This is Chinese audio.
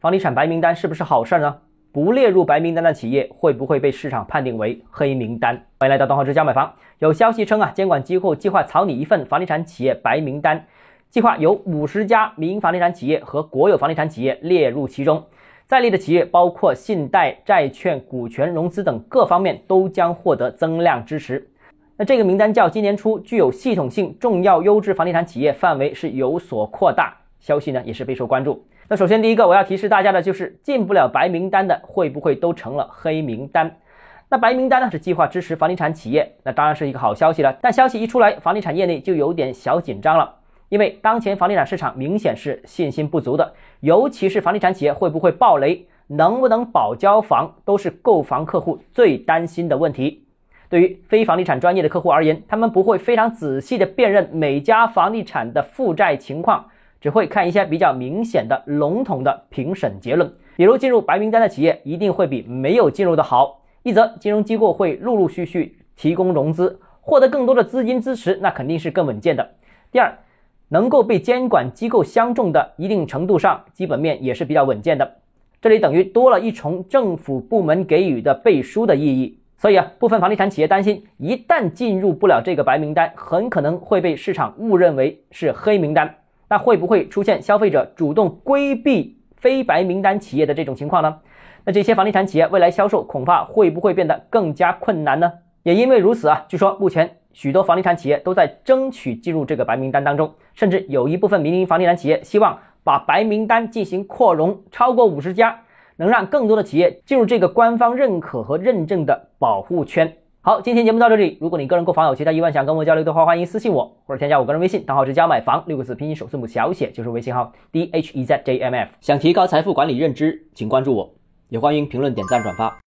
房地产白名单是不是好事呢？不列入白名单的企业会不会被市场判定为黑名单？欢迎来到东浩之家买房。有消息称啊，监管机构计划草拟一份房地产企业白名单，计划有五十家民营房地产企业和国有房地产企业列入其中。在列的企业包括信贷、债券、股权融资等各方面都将获得增量支持。那这个名单较今年初具有系统性、重要优质房地产企业范围是有所扩大，消息呢也是备受关注。那首先第一个我要提示大家的就是进不了白名单的会不会都成了黑名单？那白名单呢是计划支持房地产企业，那当然是一个好消息了。但消息一出来，房地产业内就有点小紧张了。因为当前房地产市场明显是信心不足的，尤其是房地产企业会不会暴雷，能不能保交房，都是购房客户最担心的问题。对于非房地产专业的客户而言，他们不会非常仔细的辨认每家房地产的负债情况，只会看一些比较明显的笼统的评审结论。比如进入白名单的企业一定会比没有进入的好。一则金融机构会陆陆续续提供融资，获得更多的资金支持，那肯定是更稳健的。第二。能够被监管机构相中的一定程度上，基本面也是比较稳健的。这里等于多了一重政府部门给予的背书的意义。所以啊，部分房地产企业担心，一旦进入不了这个白名单，很可能会被市场误认为是黑名单。那会不会出现消费者主动规避非白名单企业的这种情况呢？那这些房地产企业未来销售恐怕会不会变得更加困难呢？也因为如此啊，据说目前。许多房地产企业都在争取进入这个白名单当中，甚至有一部分民营房地产企业希望把白名单进行扩容，超过五十家，能让更多的企业进入这个官方认可和认证的保护圈。好，今天节目到这里。如果你个人购房有其他疑问想跟我交流的话，欢迎私信我或者添加我个人微信，账号是加买房六个字拼音首字母小写就是微信号 d h e z j m f。想提高财富管理认知，请关注我，也欢迎评论点赞转发。